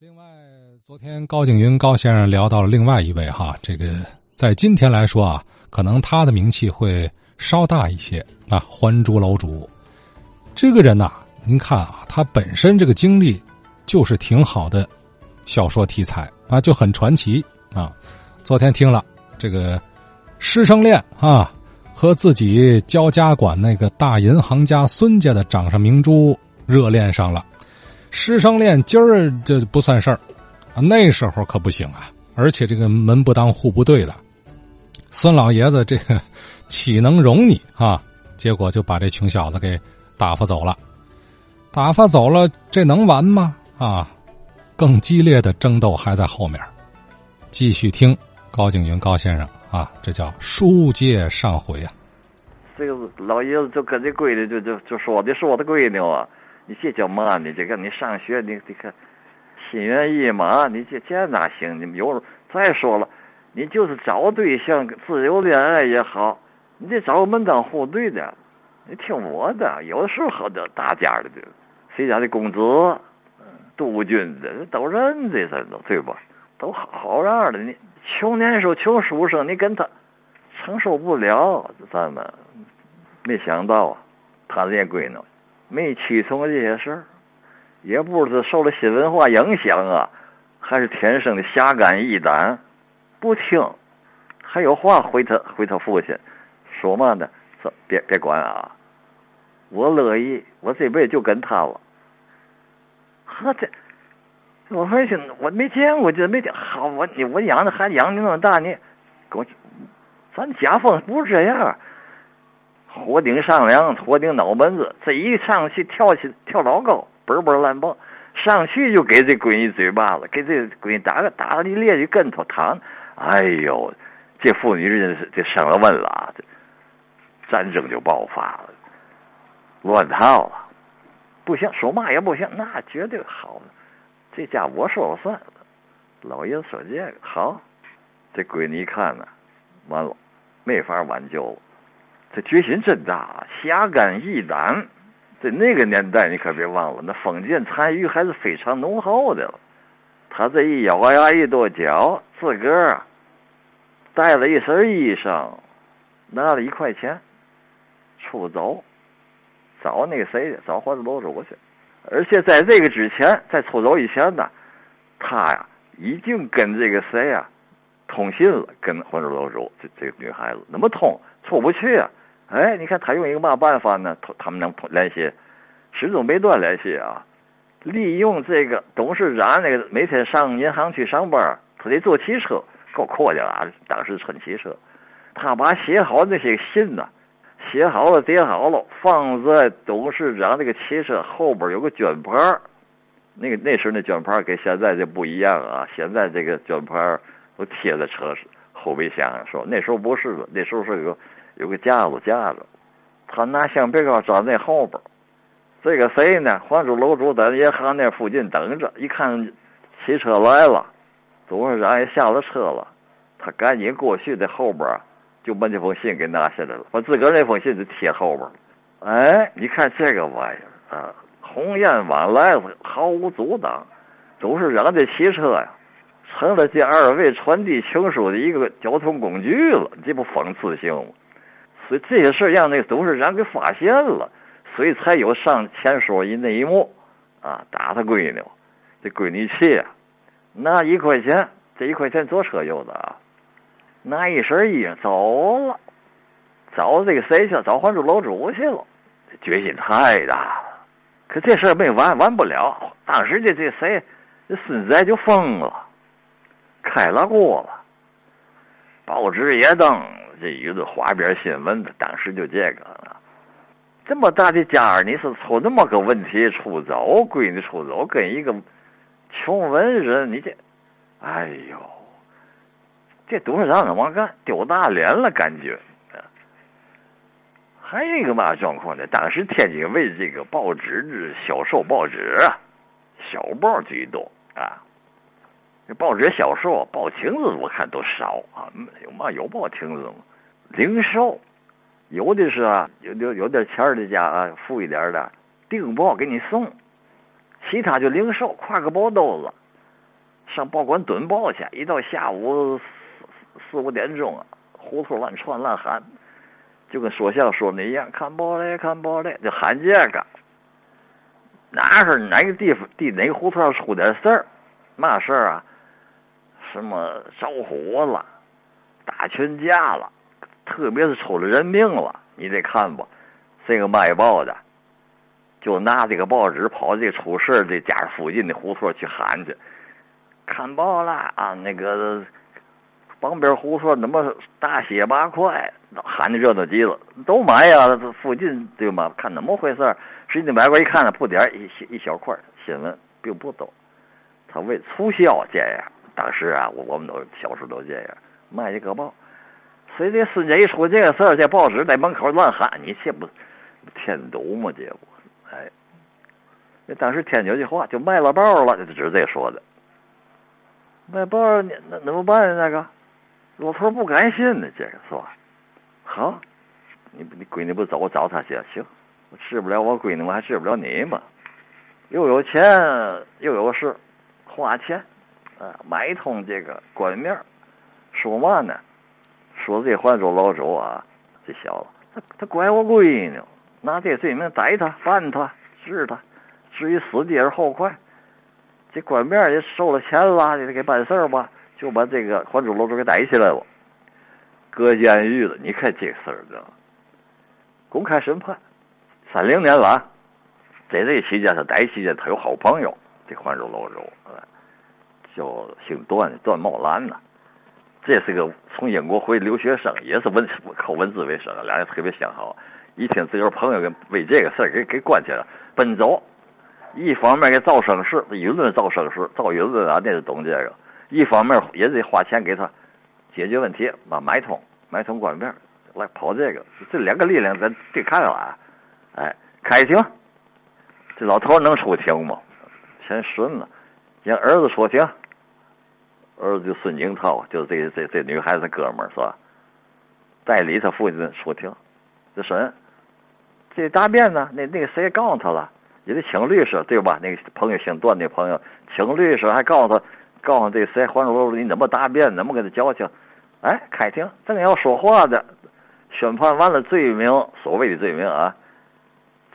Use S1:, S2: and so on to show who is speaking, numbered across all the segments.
S1: 另外，昨天高景云高先生聊到了另外一位哈，这个在今天来说啊，可能他的名气会稍大一些啊。还珠楼主这个人呐，您看啊，他本身这个经历就是挺好的，小说题材啊就很传奇啊。昨天听了这个师生恋啊，和自己交家管那个大银行家孙家的掌上明珠热恋上了。师生恋今儿这不算事儿，啊，那时候可不行啊！而且这个门不当户不对的，孙老爷子这个岂能容你啊？结果就把这穷小子给打发走了，打发走了，这能完吗？啊，更激烈的争斗还在后面。继续听高景云高先生啊，这叫书接上回啊。
S2: 这个老爷子就跟这闺女就就就说的是我的闺女啊。你这叫嘛呢？这个你上学，你这个心猿意马，你这这哪行？你有再说了，你就是找对象，自由恋爱也好，你得找个门当户对的。你听我的，有的时候好的大家的，谁家的公子，杜君的，都认得噻，都对吧？都好好样的。你穷年时候穷书生，你跟他承受不了，咱们没想到他这闺女。没屈从这些事儿，也不知是受了新文化影响啊，还是天生的侠肝义胆，不听，还有话回他回他父亲，说嘛呢？说别别管啊，我乐意，我这辈子就跟他了。呵，这我父亲我没见过，这没见好，我你我养的孩子养你那么大，你给我，咱家风不是这样。火顶上梁，火顶脑门子，这一上去跳起跳老高，嘣嘣乱蹦，上去就给这闺女嘴巴子，给这闺女打个打一趔趄跟头躺，哎呦，这妇女真是这生了问了，这战争就爆发了，乱套了，不行，说嘛也不行，那绝对好，这家我说了算，老爷子说这个好，这闺女一看呢，完了，没法挽救了。这决心真大，侠肝义胆，在那个年代，你可别忘了，那封建残余还是非常浓厚的。他这一咬牙一跺脚，自个儿带了一身衣裳，拿了一块钱，出走，找那个谁找还珠楼主去。而且在这个之前，在出走以前呢，他呀已经跟这个谁呀通信了，跟还珠楼主这这个女孩子，那么通出不去啊。哎，你看他用一个嘛办法呢？他他们能联系，始终没断联系啊！利用这个董事长那个每天上银行去上班，他得坐汽车，够阔的啊！当时乘汽车，他把写好那些信呢，写好了叠好了，放在董事长那个汽车后边有个卷盘那个那时候那卷盘跟现在这不一样啊！现在这个卷盘都贴在车后备箱上，说那时候不是的，那时候是个。有个架子架着，他拿橡皮膏粘在后边。这个谁呢？还珠楼主在银行那附近等着，一看汽车来了，董事长也下了车了，他赶紧过去，在后边就把这封信给拿下来了，把自个儿那封信就贴后边。哎，你看这个玩意儿啊，鸿雁往来毫无阻挡。董事长这汽车呀，成了这二位传递情书的一个交通工具了，这不讽刺性吗？所以这些事让那个董事长给发现了，所以才有上前说一那一幕，啊，打他闺女，这闺女气啊，拿一块钱，这一块钱坐车用的啊，拿一身衣裳走了，找这个谁去？找还珠楼主去了，决心太大了。可这事没完，完不了。当时这这谁，这孙子就疯了，开了锅了，报纸也登。这一个花边新闻，当时就这个了。这么大的家，你是出那么个问题出走，闺女出走，跟一个穷文人，你这，哎呦，这董事长怎么干？丢大脸了，感觉。还有一个嘛状况呢？当时天津卫这个报纸销售报纸，小报居多啊。报纸销售，报亭子我看都少啊。有嘛有报亭子吗？零售，有的是啊，有有有点钱的家啊，富一点的订报给你送，其他就零售，挎个包兜子，上报馆蹲报去。一到下午四四五点钟啊，胡同乱窜乱喊，就跟说相声说那一样，看报嘞，看报嘞，就喊这个。哪是哪个地方地哪个胡同出点事儿，嘛事儿啊？什么着火了，打群架了，特别是出了人命了，你得看吧。这个卖报的就拿这个报纸跑这出事这家附近的胡同去喊去，看报了啊！那个旁边胡同那么大卸八块，喊的热闹极了，都买呀！附近对吗？看怎么回事？实际买过一看呢，不点一一小块新闻，并不多。他为促销这样。当时啊，我我们都小时候都这样卖一个报。随着孙家一出这个事儿，这报纸在门口乱喊，你这不添堵吗？这不，哎，那当时天津的话就卖了报了，就只这说的。卖报那那怎么办？那个老头不甘心呢，这个是吧？好，你你闺女不走，我找他去。行。我治不了我闺女，我还治不了你吗？又有钱又有事，花钱啊，买通这个官面说嘛呢？说这换州老周啊，这小子他他拐我闺女，拿这罪名逮他、办他、治他，至于死地而后快。这官面也收了钱了，得给办事儿吧，就把这个还州老周给逮起来了，搁监狱了。你看这事儿，知道公开审判。三零年了，在这期间，他逮期间，他有好朋友，这环州老周，叫姓段的段茂兰呢。这是个从英国回留学生，也是文考文字为生，俩人特别相好。一听自个朋友给为这个事儿给给关起来，奔走。一方面给造声势，舆论造声势，造舆论啊，那是懂这个。一方面也得花钱给他解决问题，把买通买通官面来跑这个，这两个力量咱对抗啊。哎，开庭，这老头能出庭吗？先顺了，让儿子说行。儿子就孙景涛，就这这这女孩子哥们儿是吧？代理他父亲出庭，这审。这答辩呢？那那个谁告诉他了？也得请律师对吧？那个朋友姓段的朋友请律师，还告诉他，告诉这谁黄州楼你怎么答辩？怎么跟他交情？哎，开庭正要说话的，宣判完了罪名，所谓的罪名啊。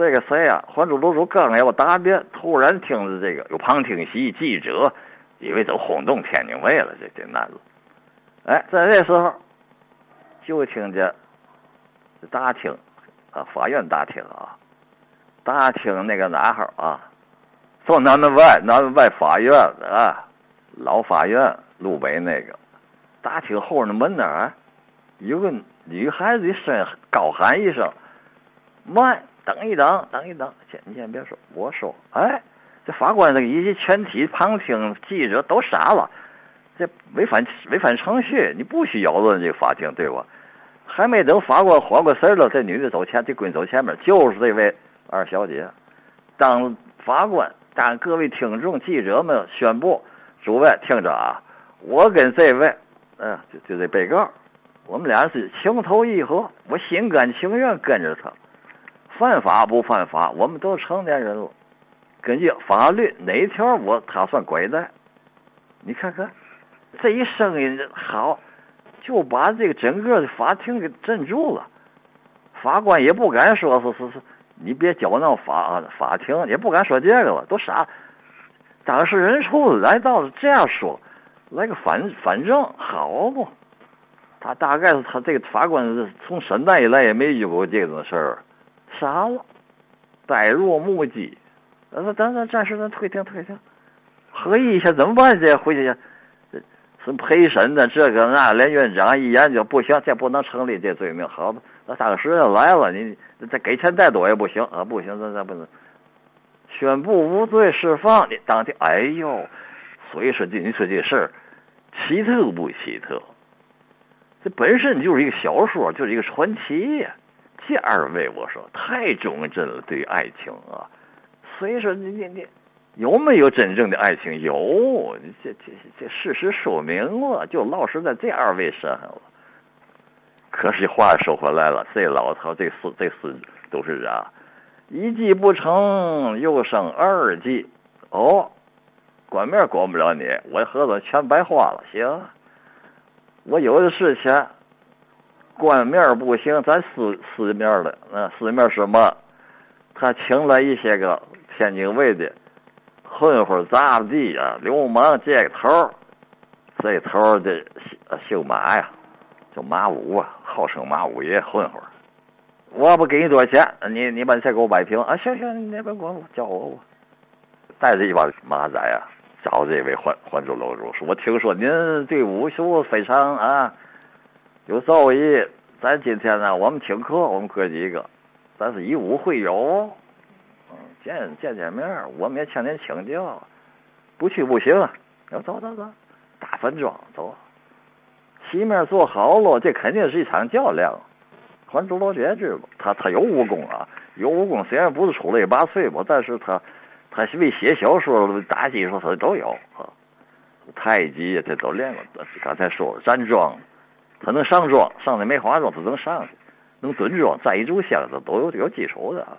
S2: 这个谁呀？还珠楼主刚要答辩，突然听着这个有旁听席记者，以为都轰动天津卫了。这这男子，哎，在这时候就听见大厅啊，法院大厅啊，大厅那个男孩啊，从南门外，南门外法院啊，老法院路北那个大厅后的门那儿，有个女孩子一声高喊一声：“慢！”等一等，等一等，先你先别说，我说，哎，这法官这个以及全体旁听记者都傻了，这违反违反程序，你不许扰乱这个法庭，对吧？还没等法官缓过神儿了，这女的走前，这闺女走前面，就是这位二小姐。当法官，当各位听众记者们宣布，诸位听着啊，我跟这位，嗯，就就这被告，我们俩是情投意合，我心甘情愿跟着他。犯法不犯法？我们都成年人了，根据法律哪一条我他算拐带？你看看，这一声音好，就把这个整个的法庭给镇住了。法官也不敢说是是是，你别搅闹法法庭，也不敢说这个了，都傻。当事人出来到这样说，来个反反正好不？他大概是他这个法官从审判以来也没遇过这种事儿。傻了，呆若木鸡。呃，咱咱暂时咱退庭退庭，合议一下怎么办？这回去去，是陪审的这个那，连院长一研究不行，这不能成立这罪名。好吧，那当时人来了，你再给钱再多也不行啊，不行，咱咱不能宣布无罪释放。你当天，哎呦，所以说这你说这事儿奇特不奇特？这本身就是一个小说，就是一个传奇呀。这二位，我说太忠贞了，对爱情啊，所以说你你你有没有真正的爱情？有，这这这事实说明了，就落实在这二位身上了。可是话说回来了，这老头这四这四都是啊，一计不成又生二计。哦，管面管不了你，我合同全白花了。行，我有的是钱，关面不行，咱私私面的。那私面什么？他请了一些个天津卫的混混、杂地啊、流氓，这头这头的姓姓马呀，叫马五啊，号称马五爷混混。我不给你多少钱，你你把菜给我摆平啊！行行，你别管我，叫我我。带着一帮马仔啊，找这位还还珠楼主说：“我听说您对武术非常啊有造诣，咱今天呢，我们请客，我们哥几个，咱是以武会友，嗯，见见见面，我们也向您请教，不去不行啊！要走走走，大坟庄走，席面做好了，这肯定是一场较量。”还珠楼主知道，他他有武功啊，有武功。虽然不是出类拔萃吧，但是他他是为写小说打基础，他都有啊。太极他都练过。刚才说了站桩，他能上桩，上的梅花桩他能上去，能蹲桩、站一炷香，他都有有基础的啊。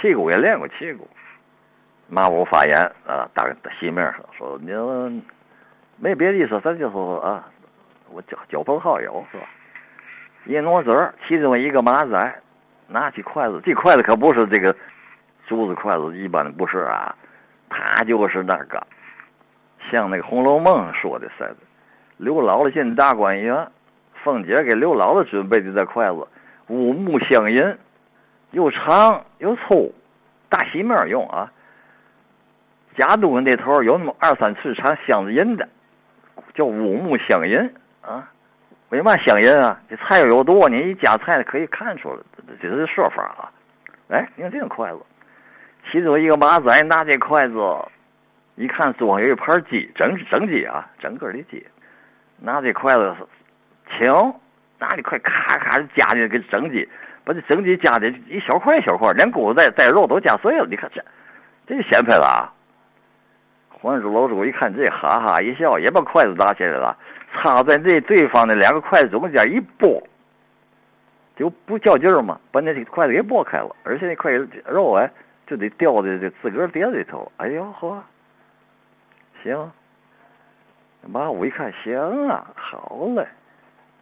S2: 气功也练过气功。马武发言啊，大席面上说：“您没别的意思，咱就说啊，我交交朋好友是吧？”一挪嘴，其中一个马仔拿起筷子，这筷子可不是这个竹子筷子，一般的不是啊，他就是那个像那个《红楼梦》说的似的，刘姥姥进大观园，凤姐给刘姥姥准备的这筷子，五目相银，又长又粗，大细面用啊，夹肚子那头有那么二三寸长，镶着银的，叫五目相银啊。为嘛相银啊？这菜有多，你一夹菜可以看出来，这是说法啊。哎，你看这个筷子，其中一个马仔拿这筷子，一看桌上有一盘鸡，整整鸡啊，整个的鸡，拿这筷子轻，拿这筷咔咔的夹进个整鸡，把这整鸡夹的一小块一小块，连骨头带带肉都夹碎了。你看这，这就显摆了啊！还珠楼主一看这，哈哈一笑，也把筷子拿起来了。插在这对方的两个筷子中间一拨，就不较劲儿嘛，把那筷子给拨开了，而且那块肉哎就得掉在这自个儿碟里头。哎呦呵，行，马武一看行啊，好嘞，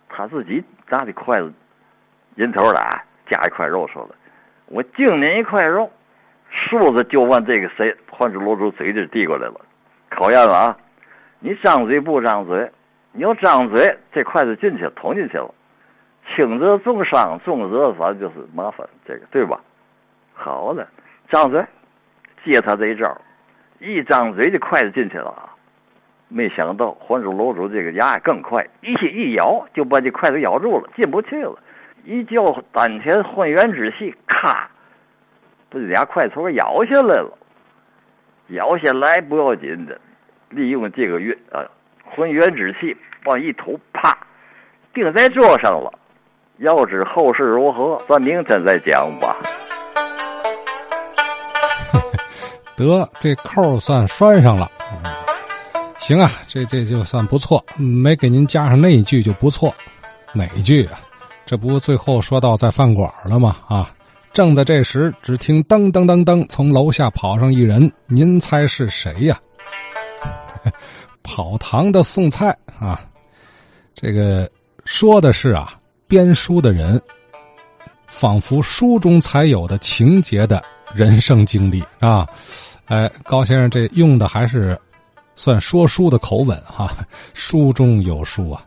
S2: 他自己拿的筷子，人头来夹一块肉说了，我敬您一块肉，竖子就往这个谁还珠楼主嘴里递过来了，考验了啊，你张嘴不张嘴？你要张嘴，这筷子进去捅进去了，轻则重伤，重则反正就是麻烦，这个对吧？好了，张嘴，接他这一招，一张嘴，这筷子进去了啊！没想到还珠楼主这个牙更快，一一咬就把这筷子咬住了，进不去了。一叫丹田混元之气，咔，这俩筷子头咬下来了。咬下来不要紧的，利用这个运啊，混元之气。往一吐，啪，钉在桌上了。要知后事如何，咱明天再讲吧。
S1: 得，这扣算拴上了。行啊，这这就算不错，没给您加上那一句就不错。哪一句啊？这不最后说到在饭馆了吗？啊！正在这时，只听噔噔噔噔，从楼下跑上一人，您猜是谁呀？跑堂的送菜啊！这个说的是啊，编书的人，仿佛书中才有的情节的人生经历啊！哎，高先生这用的还是算说书的口吻哈，书中有书啊。